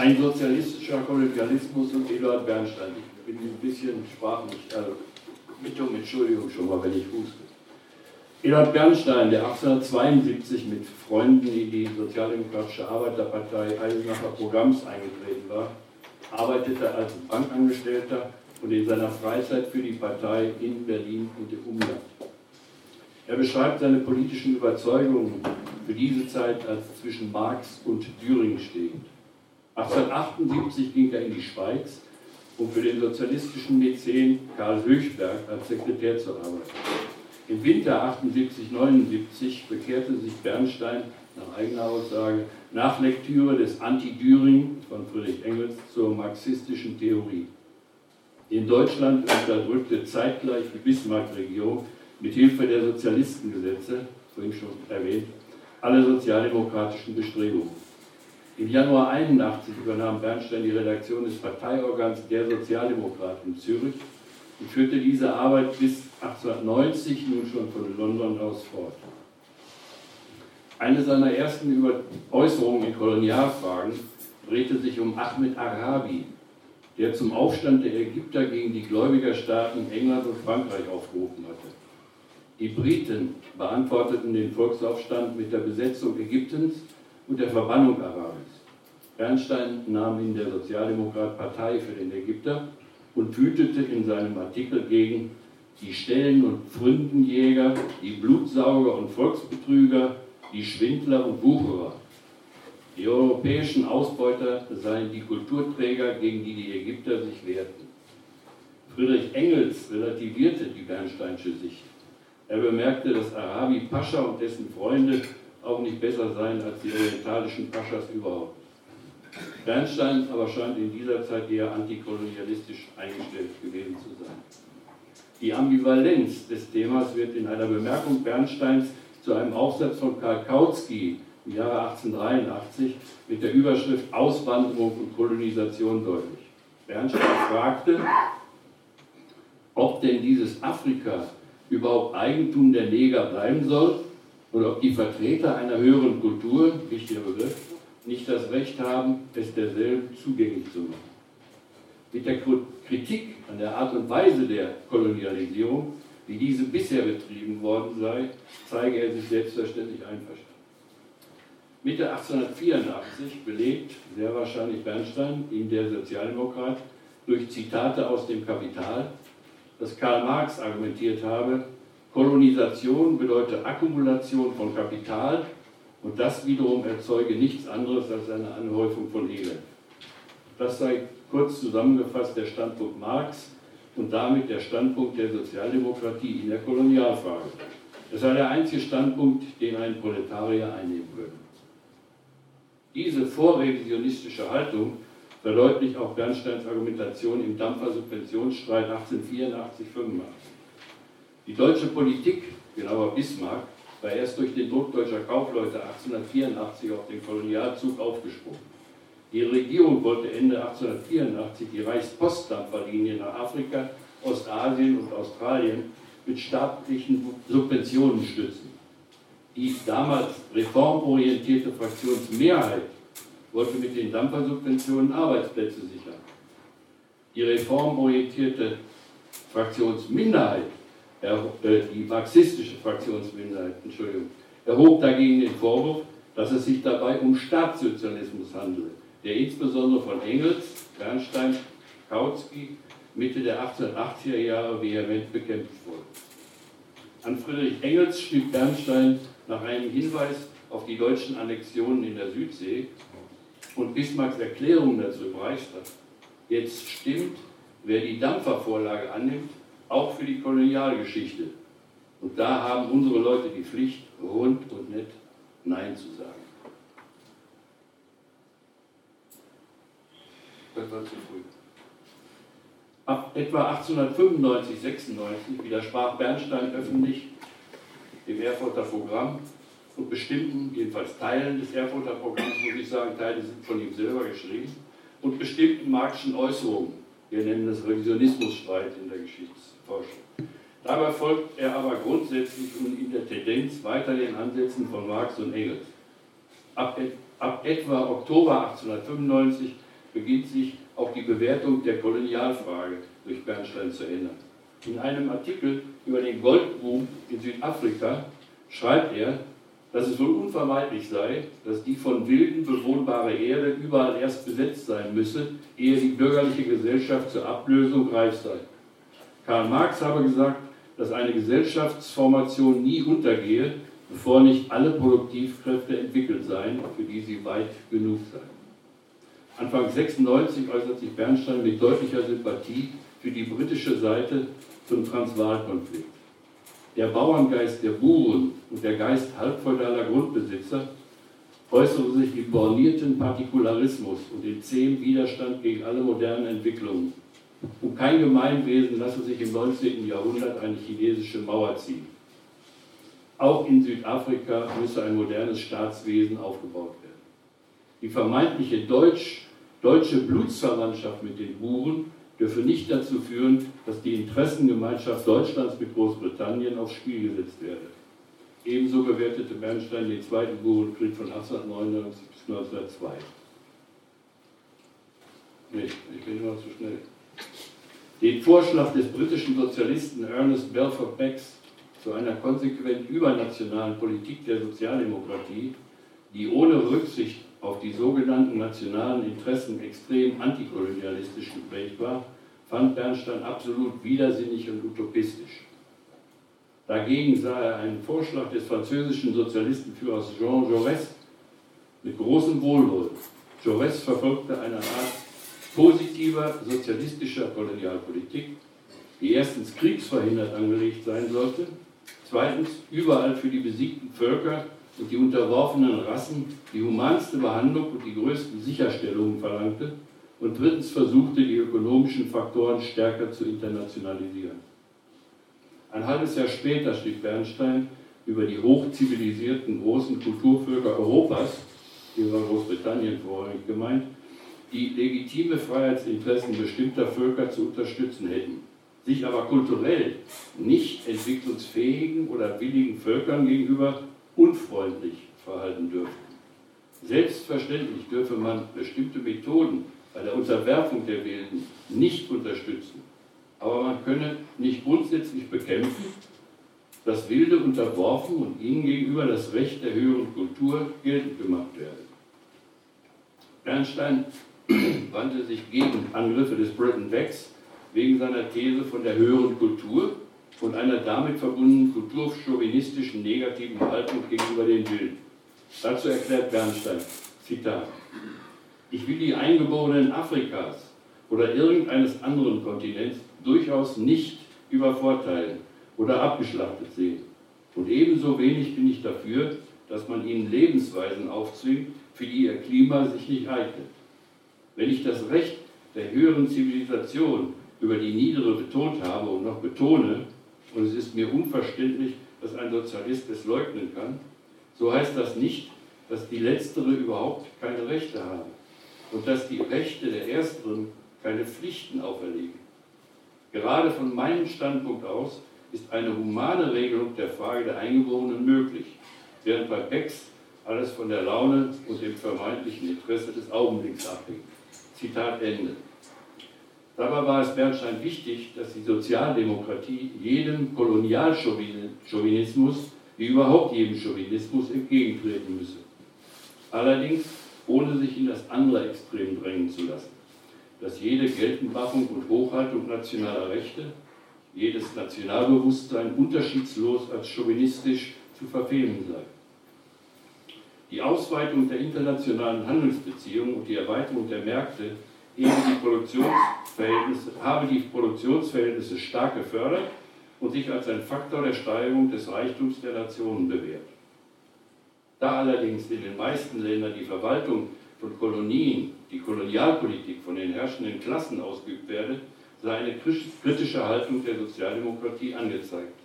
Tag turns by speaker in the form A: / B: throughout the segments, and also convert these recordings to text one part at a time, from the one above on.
A: Ein sozialistischer Kolonialismus und Eduard Bernstein. Ich bin ein bisschen sprachlich, also bitte um Entschuldigung schon mal, wenn ich huste. Eduard Bernstein, der 1872 mit Freunden in die Sozialdemokratische Arbeiterpartei Eisenacher Programms eingetreten war, arbeitete als Bankangestellter und in seiner Freizeit für die Partei in Berlin und im Umland. Er beschreibt seine politischen Überzeugungen für diese Zeit als zwischen Marx und Düring stehend. 1878 ging er in die Schweiz, um für den sozialistischen Mäzen Karl Höchberg als Sekretär zu arbeiten. Im Winter 78-79 bekehrte sich Bernstein nach eigener Aussage nach Lektüre des Anti-Düring von Friedrich Engels zur marxistischen Theorie. In Deutschland unterdrückte zeitgleich die Bismarck-Regierung mit Hilfe der Sozialistengesetze, vorhin schon erwähnt, alle sozialdemokratischen Bestrebungen. Im Januar 81 übernahm Bernstein die Redaktion des Parteiorgans der Sozialdemokraten in Zürich und führte diese Arbeit bis 1890 nun schon von London aus fort. Eine seiner ersten Äußerungen in Kolonialfragen drehte sich um Ahmed Arabi, der zum Aufstand der Ägypter gegen die Gläubigerstaaten England und Frankreich aufgerufen hatte. Die Briten beantworteten den Volksaufstand mit der Besetzung Ägyptens und der Verbannung Arabis. Bernstein nahm in der Sozialdemokrat Partei für den Ägypter und wütete in seinem Artikel gegen die Stellen- und Pfründenjäger, die Blutsauger und Volksbetrüger, die Schwindler und Wucherer. Die europäischen Ausbeuter seien die Kulturträger, gegen die die Ägypter sich wehrten. Friedrich Engels relativierte die Bernsteinsche Sicht. Er bemerkte, dass Arabi Pascha und dessen Freunde auch nicht besser seien als die orientalischen Paschas überhaupt. Bernstein aber scheint in dieser Zeit eher antikolonialistisch eingestellt gewesen zu sein. Die Ambivalenz des Themas wird in einer Bemerkung Bernsteins zu einem Aufsatz von Karl Kautsky im Jahre 1883 mit der Überschrift Auswanderung und Kolonisation deutlich. Bernstein fragte, ob denn dieses Afrika überhaupt Eigentum der Neger bleiben soll oder ob die Vertreter einer höheren Kultur, wichtiger Begriff, nicht das Recht haben, es derselben zugänglich zu machen. Mit der Kritik an der Art und Weise der Kolonialisierung, wie diese bisher betrieben worden sei, zeige er sich selbstverständlich einverstanden. Mitte 1884 belegt sehr wahrscheinlich Bernstein, in der Sozialdemokrat, durch Zitate aus dem Kapital, dass Karl Marx argumentiert habe, Kolonisation bedeutet Akkumulation von Kapital und das wiederum erzeuge nichts anderes als eine Anhäufung von Elend. Das sei kurz zusammengefasst der Standpunkt Marx und damit der Standpunkt der Sozialdemokratie in der Kolonialfrage. Das sei der einzige Standpunkt, den ein Proletarier einnehmen würde. Diese vorrevisionistische Haltung verdeutlicht auch Bernsteins Argumentation im Dampfersubventionsstreit 1884-85. Die deutsche Politik, genauer Bismarck, war erst durch den Druck deutscher Kaufleute 1884 auf den Kolonialzug aufgesprungen. Die Regierung wollte Ende 1884 die Reichspostdampferlinie nach Afrika, Ostasien und Australien mit staatlichen Subventionen stützen. Die damals reformorientierte Fraktionsmehrheit wollte mit den Dampfersubventionen Arbeitsplätze sichern. Die reformorientierte Fraktionsminderheit die marxistische Fraktionsminderheit, Entschuldigung, erhob dagegen den Vorwurf, dass es sich dabei um Staatssozialismus handele, der insbesondere von Engels, Bernstein, Kautsky Mitte der 1880er Jahre vehement bekämpft wurde. An Friedrich Engels schrieb Bernstein nach einem Hinweis auf die deutschen Annexionen in der Südsee und Bismarcks Erklärung dazu im Reichstag. Jetzt stimmt, wer die Dampfervorlage annimmt, auch für die Kolonialgeschichte. Und da haben unsere Leute die Pflicht, rund und nett Nein zu sagen. Das war zu früh. Ab etwa 1895, 96 widersprach Bernstein öffentlich dem Erfurter Programm und bestimmten, jedenfalls Teilen des Erfurter Programms, muss ich sagen, Teile sind von ihm selber geschrieben, und bestimmten marxischen Äußerungen. Wir nennen das Revisionismusstreit in der Geschichts Forschung. Dabei folgt er aber grundsätzlich und in der Tendenz weiter den Ansätzen von Marx und Engels. Ab, ab etwa Oktober 1895 beginnt sich auch die Bewertung der Kolonialfrage durch Bernstein zu ändern. In einem Artikel über den Goldboom in Südafrika schreibt er, dass es wohl unvermeidlich sei, dass die von Wilden bewohnbare Erde überall erst besetzt sein müsse, ehe die bürgerliche Gesellschaft zur Ablösung reif sei. Karl Marx habe gesagt, dass eine Gesellschaftsformation nie untergehe, bevor nicht alle Produktivkräfte entwickelt seien, für die sie weit genug seien. Anfang 96 äußert sich Bernstein mit deutlicher Sympathie für die britische Seite zum Transvaalkonflikt. Der Bauerngeist der Buren und der Geist halbfeudaler Grundbesitzer äußere sich im bornierten Partikularismus und im zähen Widerstand gegen alle modernen Entwicklungen. Um kein Gemeinwesen lasse sich im 19. Jahrhundert eine chinesische Mauer ziehen. Auch in Südafrika müsse ein modernes Staatswesen aufgebaut werden. Die vermeintliche Deutsch, deutsche Blutsverwandtschaft mit den Buren dürfe nicht dazu führen, dass die Interessengemeinschaft Deutschlands mit Großbritannien aufs Spiel gesetzt werde. Ebenso bewertete Bernstein den Zweiten Burenkrieg von 1899 bis 1902. Nee, ich bin immer zu schnell. Den Vorschlag des britischen Sozialisten Ernest Belfort Becks zu einer konsequent übernationalen Politik der Sozialdemokratie, die ohne Rücksicht auf die sogenannten nationalen Interessen extrem antikolonialistisch geprägt war, fand Bernstein absolut widersinnig und utopistisch. Dagegen sah er einen Vorschlag des französischen Sozialistenführers Jean Jaurès mit großem Wohlwollen. Jaurès verfolgte eine Art positiver sozialistischer Kolonialpolitik, die erstens kriegsverhindert angelegt sein sollte, zweitens überall für die besiegten Völker und die unterworfenen Rassen die humanste Behandlung und die größten Sicherstellungen verlangte und drittens versuchte, die ökonomischen Faktoren stärker zu internationalisieren. Ein halbes Jahr später schrieb Bernstein über die hochzivilisierten großen Kulturvölker Europas, hier war Großbritannien vorrangig gemeint, die legitime Freiheitsinteressen bestimmter Völker zu unterstützen hätten, sich aber kulturell nicht entwicklungsfähigen oder willigen Völkern gegenüber unfreundlich verhalten dürften. Selbstverständlich dürfe man bestimmte Methoden bei der Unterwerfung der Wilden nicht unterstützen, aber man könne nicht grundsätzlich bekämpfen, dass Wilde unterworfen und ihnen gegenüber das Recht der höheren Kultur geltend gemacht werde. Bernstein wandte sich gegen Angriffe des Bretton Woods wegen seiner These von der höheren Kultur und einer damit verbundenen kulturchauvinistischen negativen Haltung gegenüber den Wilden. Dazu erklärt Bernstein, Zitat, ich will die Eingeborenen Afrikas oder irgendeines anderen Kontinents durchaus nicht übervorteilen oder abgeschlachtet sehen. Und ebenso wenig bin ich dafür, dass man ihnen Lebensweisen aufzwingt, für die ihr Klima sich nicht eignet. Wenn ich das Recht der höheren Zivilisation über die niedere betont habe und noch betone, und es ist mir unverständlich, dass ein Sozialist es leugnen kann, so heißt das nicht, dass die Letztere überhaupt keine Rechte haben und dass die Rechte der Ersteren keine Pflichten auferlegen. Gerade von meinem Standpunkt aus ist eine humane Regelung der Frage der Eingeborenen möglich, während bei Becks alles von der Laune und dem vermeintlichen Interesse des Augenblicks abhängt. Zitat Ende. Dabei war es Bernstein wichtig, dass die Sozialdemokratie jedem Kolonialchauvinismus wie überhaupt jedem Chauvinismus entgegentreten müsse. Allerdings ohne sich in das andere Extrem drängen zu lassen, dass jede Geltendmachung und Hochhaltung nationaler Rechte, jedes Nationalbewusstsein unterschiedslos als chauvinistisch zu verfehlen sei. Die Ausweitung der internationalen Handelsbeziehungen und die Erweiterung der Märkte die Produktionsverhältnisse, habe die Produktionsverhältnisse stark gefördert und sich als ein Faktor der Steigerung des Reichtums der Nationen bewährt. Da allerdings in den meisten Ländern die Verwaltung von Kolonien, die Kolonialpolitik von den herrschenden Klassen ausgeübt werde, sei eine kritische Haltung der Sozialdemokratie angezeigt.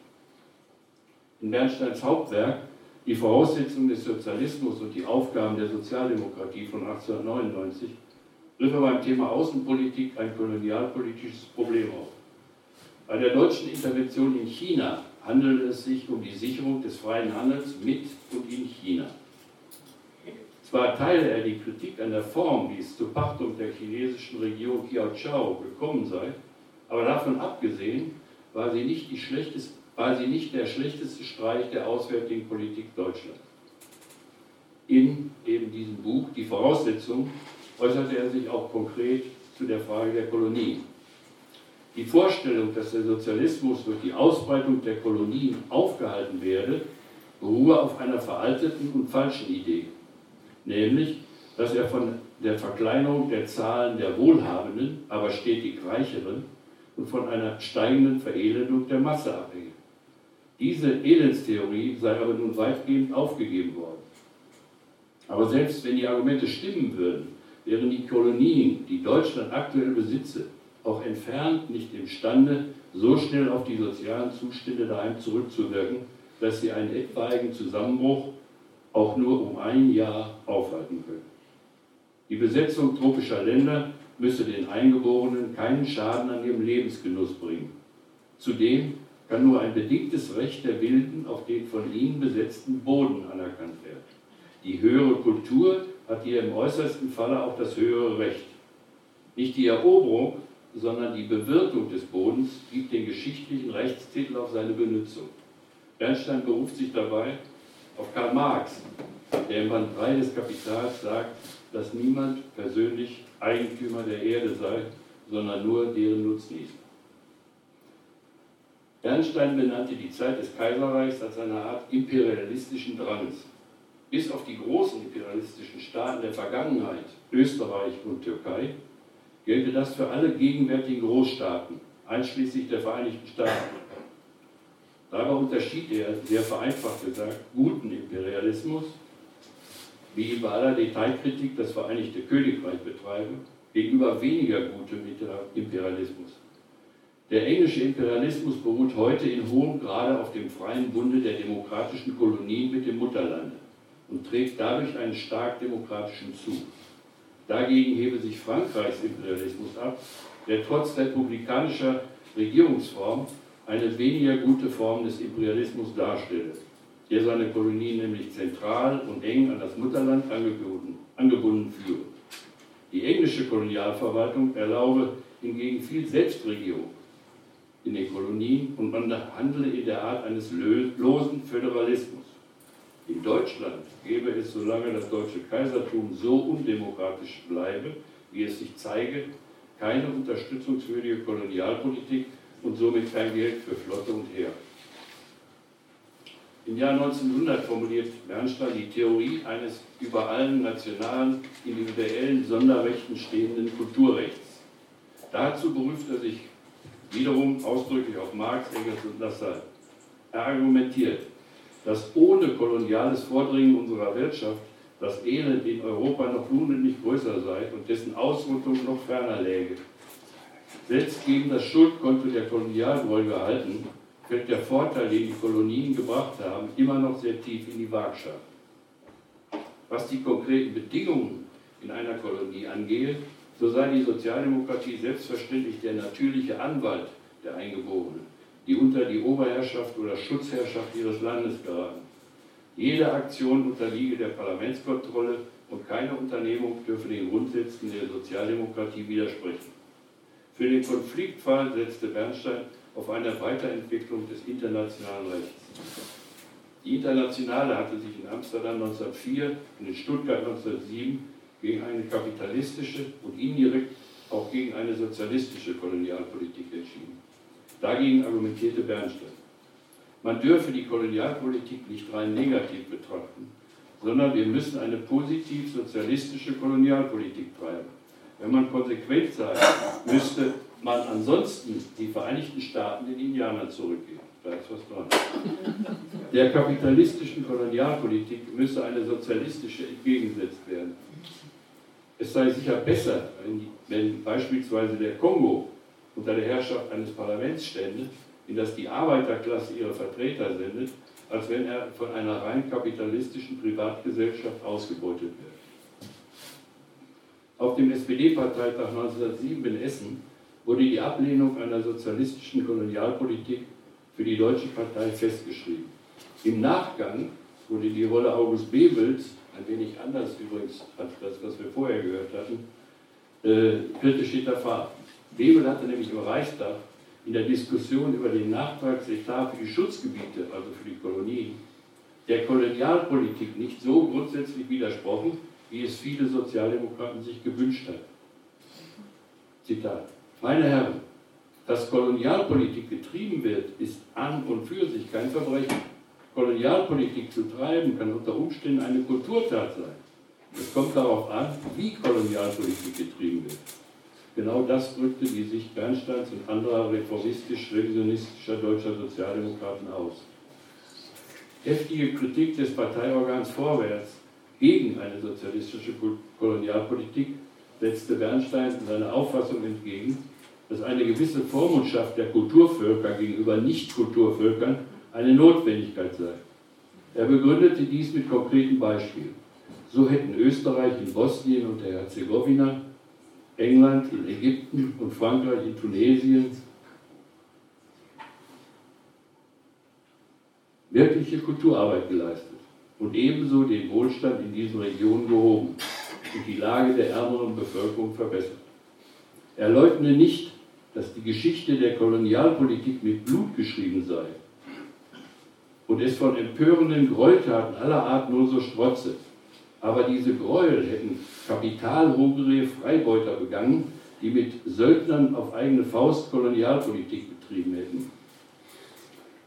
A: In Bernsteins Hauptwerk Die Voraussetzungen des Sozialismus und die Aufgaben der Sozialdemokratie von 1899 griff er beim Thema Außenpolitik ein kolonialpolitisches Problem auf. Bei der deutschen Intervention in China handelt es sich um die Sicherung des freien Handels mit und in China. Zwar teile er die Kritik an der Form, wie es zur Pachtung der chinesischen Regierung Kiao gekommen sei, aber davon abgesehen war sie nicht, war sie nicht der schlechteste Streich der auswärtigen Politik Deutschlands. In eben diesem Buch, Die Voraussetzung, äußerte er sich auch konkret zu der Frage der Kolonien. Die Vorstellung, dass der Sozialismus durch die Ausbreitung der Kolonien aufgehalten werde, beruhe auf einer veralteten und falschen Idee, nämlich, dass er von der Verkleinerung der Zahlen der Wohlhabenden, aber stetig Reicheren und von einer steigenden Verelendung der Masse abhänge. Diese Elendstheorie sei aber nun weitgehend aufgegeben worden. Aber selbst wenn die Argumente stimmen würden, wären die Kolonien, die Deutschland aktuell besitze, auch entfernt nicht imstande, so schnell auf die sozialen Zustände daheim zurückzuwirken, dass sie einen etwaigen Zusammenbruch auch nur um ein Jahr aufhalten können. Die Besetzung tropischer Länder müsse den Eingeborenen keinen Schaden an ihrem Lebensgenuss bringen. Zudem kann nur ein bedingtes Recht der Wilden auf den von ihnen besetzten Boden anerkannt werden. Die höhere Kultur hat hier im äußersten Falle auch das höhere Recht. Nicht die Eroberung, sondern die Bewirtung des Bodens gibt den geschichtlichen Rechtstitel auf seine Benutzung. Bernstein beruft sich dabei auf Karl Marx, der im Band 3 des Kapitals sagt, dass niemand persönlich Eigentümer der Erde sei, sondern nur deren Nutznießer. Bernstein benannte die Zeit des Kaiserreichs als eine Art imperialistischen Drangs. Bis auf die großen imperialistischen Staaten der Vergangenheit, Österreich und Türkei, gelte das für alle gegenwärtigen Großstaaten, einschließlich der Vereinigten Staaten. Dabei unterschied er, sehr vereinfacht gesagt, guten Imperialismus, wie bei aller Detailkritik das Vereinigte Königreich betreibe, gegenüber weniger gutem Imperialismus. Der englische Imperialismus beruht heute in hohem Grade auf dem freien Bunde der demokratischen Kolonien mit dem Mutterlande und trägt dadurch einen stark demokratischen Zug. Dagegen hebe sich Frankreichs Imperialismus ab, der trotz republikanischer Regierungsform eine weniger gute Form des Imperialismus darstelle, der seine Kolonien nämlich zentral und eng an das Mutterland angebunden, angebunden führe. Die englische Kolonialverwaltung erlaube hingegen viel Selbstregierung in den Kolonien und man handle in der Art eines losen Föderalismus. In Deutschland gäbe es, solange das deutsche Kaisertum so undemokratisch bleibe, wie es sich zeige, keine unterstützungswürdige Kolonialpolitik und somit kein Geld für Flotte und Heer. Im Jahr 1900 formuliert Bernstein die Theorie eines über allen nationalen, individuellen Sonderrechten stehenden Kulturrechts. Dazu beruft er sich wiederum ausdrücklich auf Marx, Engels und Lassalle. Er argumentiert, dass ohne koloniales Vordringen unserer Wirtschaft das Elend in Europa noch unendlich größer sei und dessen Ausrottung noch ferner läge. Selbst gegen das Schuldkonto der Kolonialgläubiger gehalten, fällt der Vorteil, den die Kolonien gebracht haben, immer noch sehr tief in die Waagschale. Was die konkreten Bedingungen in einer Kolonie angehe, so sei die Sozialdemokratie selbstverständlich der natürliche Anwalt der Eingeborenen die unter die Oberherrschaft oder Schutzherrschaft ihres Landes geraten. Jede Aktion unterliege der Parlamentskontrolle und keine Unternehmung dürfe den Grundsätzen der Sozialdemokratie widersprechen. Für den Konfliktfall setzte Bernstein auf eine Weiterentwicklung des internationalen Rechts. Die Internationale hatte sich in Amsterdam 1904 und in Stuttgart 1907 gegen eine kapitalistische und indirekt auch gegen eine sozialistische Kolonialpolitik entschieden. Dagegen argumentierte Bernstein. Man dürfe die Kolonialpolitik nicht rein negativ betrachten, sondern wir müssen eine positiv-sozialistische Kolonialpolitik treiben. Wenn man konsequent sei, müsste man ansonsten die Vereinigten Staaten den Indianern zurückgeben. Da ist was dran. Der kapitalistischen Kolonialpolitik müsse eine sozialistische entgegengesetzt werden. Es sei sicher besser, wenn, wenn beispielsweise der Kongo unter der Herrschaft eines Parlaments stände, in das die Arbeiterklasse ihre Vertreter sendet, als wenn er von einer rein kapitalistischen Privatgesellschaft ausgebeutet wird. Auf dem SPD-Parteitag 1907 in Essen wurde die Ablehnung einer sozialistischen Kolonialpolitik für die Deutsche Partei festgeschrieben. Im Nachgang wurde die Rolle August Bebels ein wenig anders übrigens als das, was wir vorher gehört hatten, äh, kritisch hinterfragt. Bebel hatte nämlich im Reichstag in der Diskussion über den Nachtragsetat für die Schutzgebiete, also für die Kolonien, der Kolonialpolitik nicht so grundsätzlich widersprochen, wie es viele Sozialdemokraten sich gewünscht hatten. Zitat. Meine Herren, dass Kolonialpolitik getrieben wird, ist an und für sich kein Verbrechen. Kolonialpolitik zu treiben kann unter Umständen eine Kulturtat sein. Es kommt darauf an, wie Kolonialpolitik getrieben wird. Genau das drückte die Sicht Bernsteins und anderer reformistisch-revisionistischer deutscher Sozialdemokraten aus. Heftige Kritik des Parteiorgans Vorwärts gegen eine sozialistische Kolonialpolitik setzte Bernstein seine Auffassung entgegen, dass eine gewisse Vormundschaft der Kulturvölker gegenüber Nicht-Kulturvölkern eine Notwendigkeit sei. Er begründete dies mit konkreten Beispielen. So hätten Österreich in Bosnien und der Herzegowina, England in Ägypten und Frankreich in Tunesien wirkliche Kulturarbeit geleistet und ebenso den Wohlstand in diesen Regionen gehoben und die Lage der ärmeren Bevölkerung verbessert. Er leugne nicht, dass die Geschichte der Kolonialpolitik mit Blut geschrieben sei und es von empörenden Gräueltaten aller Art nur so strotze. Aber diese Gräuel hätten kapitalhungrige Freibeuter begangen, die mit Söldnern auf eigene Faust Kolonialpolitik betrieben hätten.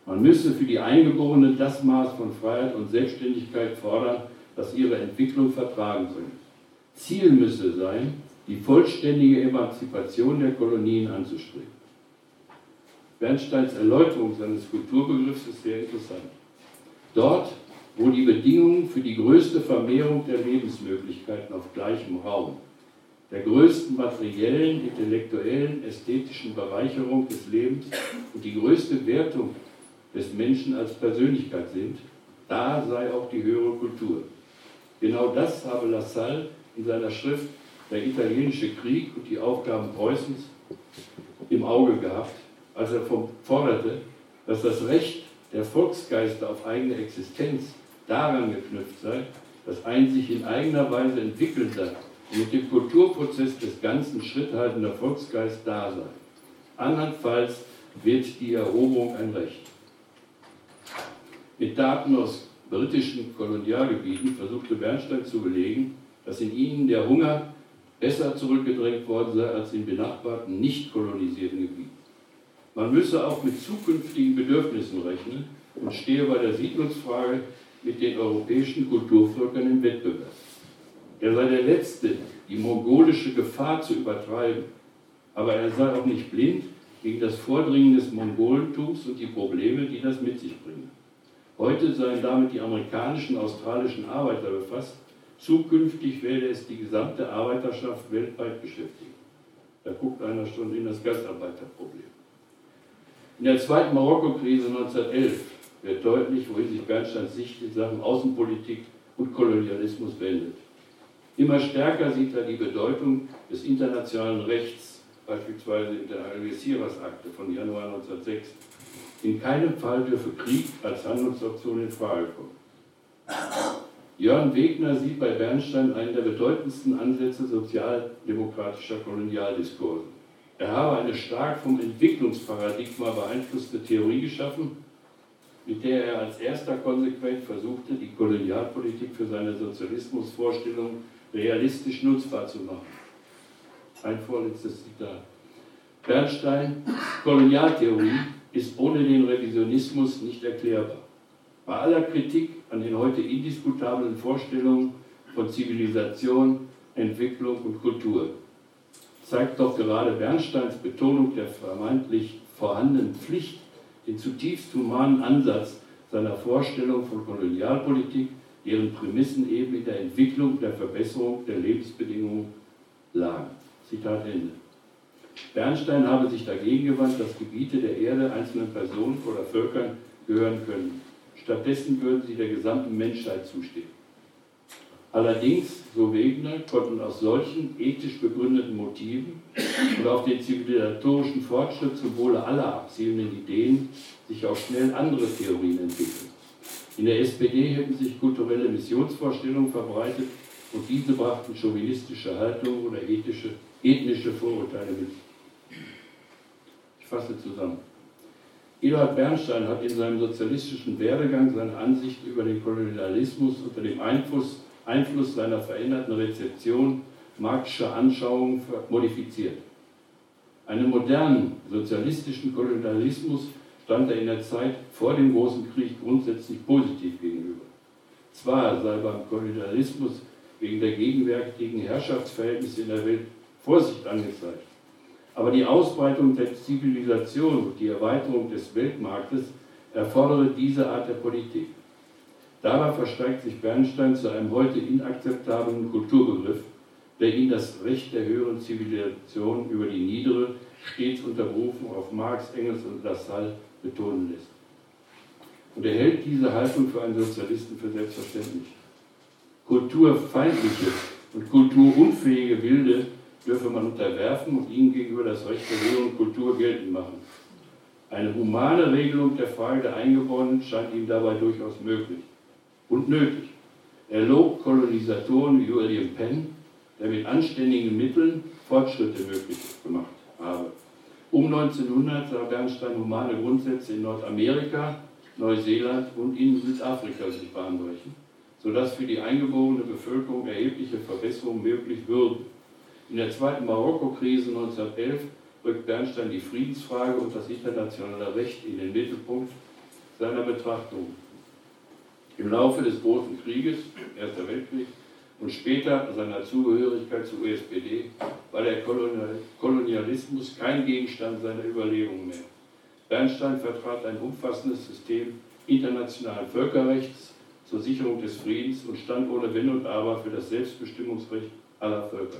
A: Man müsse für die Eingeborenen das Maß von Freiheit und Selbstständigkeit fordern, das ihre Entwicklung vertragen bringt. Ziel müsse sein, die vollständige Emanzipation der Kolonien anzustreben. Bernsteins Erläuterung seines Kulturbegriffs ist sehr interessant. Dort, wo die Bedingungen für die größte Vermehrung der Lebensmöglichkeiten auf gleichem Raum, der größten materiellen, intellektuellen, ästhetischen Bereicherung des Lebens und die größte Wertung des Menschen als Persönlichkeit sind, da sei auch die höhere Kultur. Genau das habe Lassalle in seiner Schrift Der italienische Krieg und die Aufgaben Preußens im Auge gehabt, als er forderte, dass das Recht der Volksgeister auf eigene Existenz daran geknüpft sei, dass ein sich in eigener Weise entwickelnder und mit dem Kulturprozess des Ganzen Schritt haltender Volksgeist da sei. Andernfalls wird die Eroberung ein Recht. Mit Daten aus britischen Kolonialgebieten versuchte Bernstein zu belegen, dass in ihnen der Hunger besser zurückgedrängt worden sei als in benachbarten, nicht kolonisierten Gebieten. Man müsse auch mit zukünftigen Bedürfnissen rechnen und stehe bei der Siedlungsfrage mit den europäischen Kulturvölkern im Wettbewerb. Er sei der Letzte, die mongolische Gefahr zu übertreiben, aber er sei auch nicht blind gegen das Vordringen des Mongolentums und die Probleme, die das mit sich bringen. Heute seien damit die amerikanischen, australischen Arbeiter befasst, zukünftig werde es die gesamte Arbeiterschaft weltweit beschäftigen. Da guckt einer schon in das Gastarbeiterproblem. In der zweiten Marokko-Krise 1911 wird deutlich, wohin sich Bernsteins Sicht in Sachen Außenpolitik und Kolonialismus wendet. Immer stärker sieht er die Bedeutung des internationalen Rechts, beispielsweise in der Algeciras-Akte von Januar 1906. In keinem Fall dürfe Krieg als Handlungsoption in Frage kommen. Jörn Wegner sieht bei Bernstein einen der bedeutendsten Ansätze sozialdemokratischer Kolonialdiskurse. Er habe eine stark vom Entwicklungsparadigma beeinflusste Theorie geschaffen, mit der er als erster konsequent versuchte, die Kolonialpolitik für seine Sozialismusvorstellung realistisch nutzbar zu machen. Ein vorletztes Zitat. Bernstein, Kolonialtheorie ist ohne den Revisionismus nicht erklärbar. Bei aller Kritik an den heute indiskutablen Vorstellungen von Zivilisation, Entwicklung und Kultur zeigt doch gerade Bernsteins Betonung der vermeintlich vorhandenen Pflicht den zutiefst humanen Ansatz seiner Vorstellung von Kolonialpolitik, deren Prämissen eben in der Entwicklung der Verbesserung der Lebensbedingungen lagen. Zitat Ende. Bernstein habe sich dagegen gewandt, dass Gebiete der Erde einzelnen Personen oder Völkern gehören können. Stattdessen würden sie der gesamten Menschheit zustehen. Allerdings, so Wegner, konnten aus solchen ethisch begründeten Motiven und auf den zivilisatorischen Fortschritt zum Wohle aller abzielenden Ideen sich auch schnell andere Theorien entwickeln. In der SPD hätten sich kulturelle Missionsvorstellungen verbreitet und diese brachten chauvinistische Haltungen oder ethische, ethnische Vorurteile mit. Ich fasse zusammen. Eduard Bernstein hat in seinem sozialistischen Werdegang seine Ansicht über den Kolonialismus unter dem Einfluss, Einfluss seiner veränderten Rezeption marxischer Anschauungen modifiziert. Einem modernen sozialistischen Kolonialismus stand er in der Zeit vor dem Großen Krieg grundsätzlich positiv gegenüber. Zwar sei beim Kolonialismus wegen der gegenwärtigen Herrschaftsverhältnisse in der Welt Vorsicht angezeigt, aber die Ausbreitung der Zivilisation und die Erweiterung des Weltmarktes erfordere diese Art der Politik. Dabei versteigt sich Bernstein zu einem heute inakzeptablen Kulturbegriff, der ihn das Recht der höheren Zivilisation über die niedere stets unter Berufung auf Marx, Engels und Lassalle betonen lässt. Und er hält diese Haltung für einen Sozialisten für selbstverständlich. Kulturfeindliche und kulturunfähige Wilde dürfe man unterwerfen und ihnen gegenüber das Recht der höheren Kultur geltend machen. Eine humane Regelung der Frage der Eingeborenen scheint ihm dabei durchaus möglich und nötig. Er lobt Kolonisatoren wie William Penn, der mit anständigen Mitteln Fortschritte möglich gemacht habe. Um 1900 sah Bernstein humane Grundsätze in Nordamerika, Neuseeland und in Südafrika sich bahnbrechen, sodass für die eingeborene Bevölkerung erhebliche Verbesserungen möglich würden. In der zweiten Marokko-Krise 1911 rückt Bernstein die Friedensfrage und das internationale Recht in den Mittelpunkt seiner Betrachtung. Im Laufe des Großen Krieges, Erster Weltkrieg, und später seiner Zugehörigkeit zur USPD war der Kolonialismus kein Gegenstand seiner Überlegungen mehr. Bernstein vertrat ein umfassendes System internationalen Völkerrechts zur Sicherung des Friedens und stand ohne Wenn und Aber für das Selbstbestimmungsrecht aller Völker.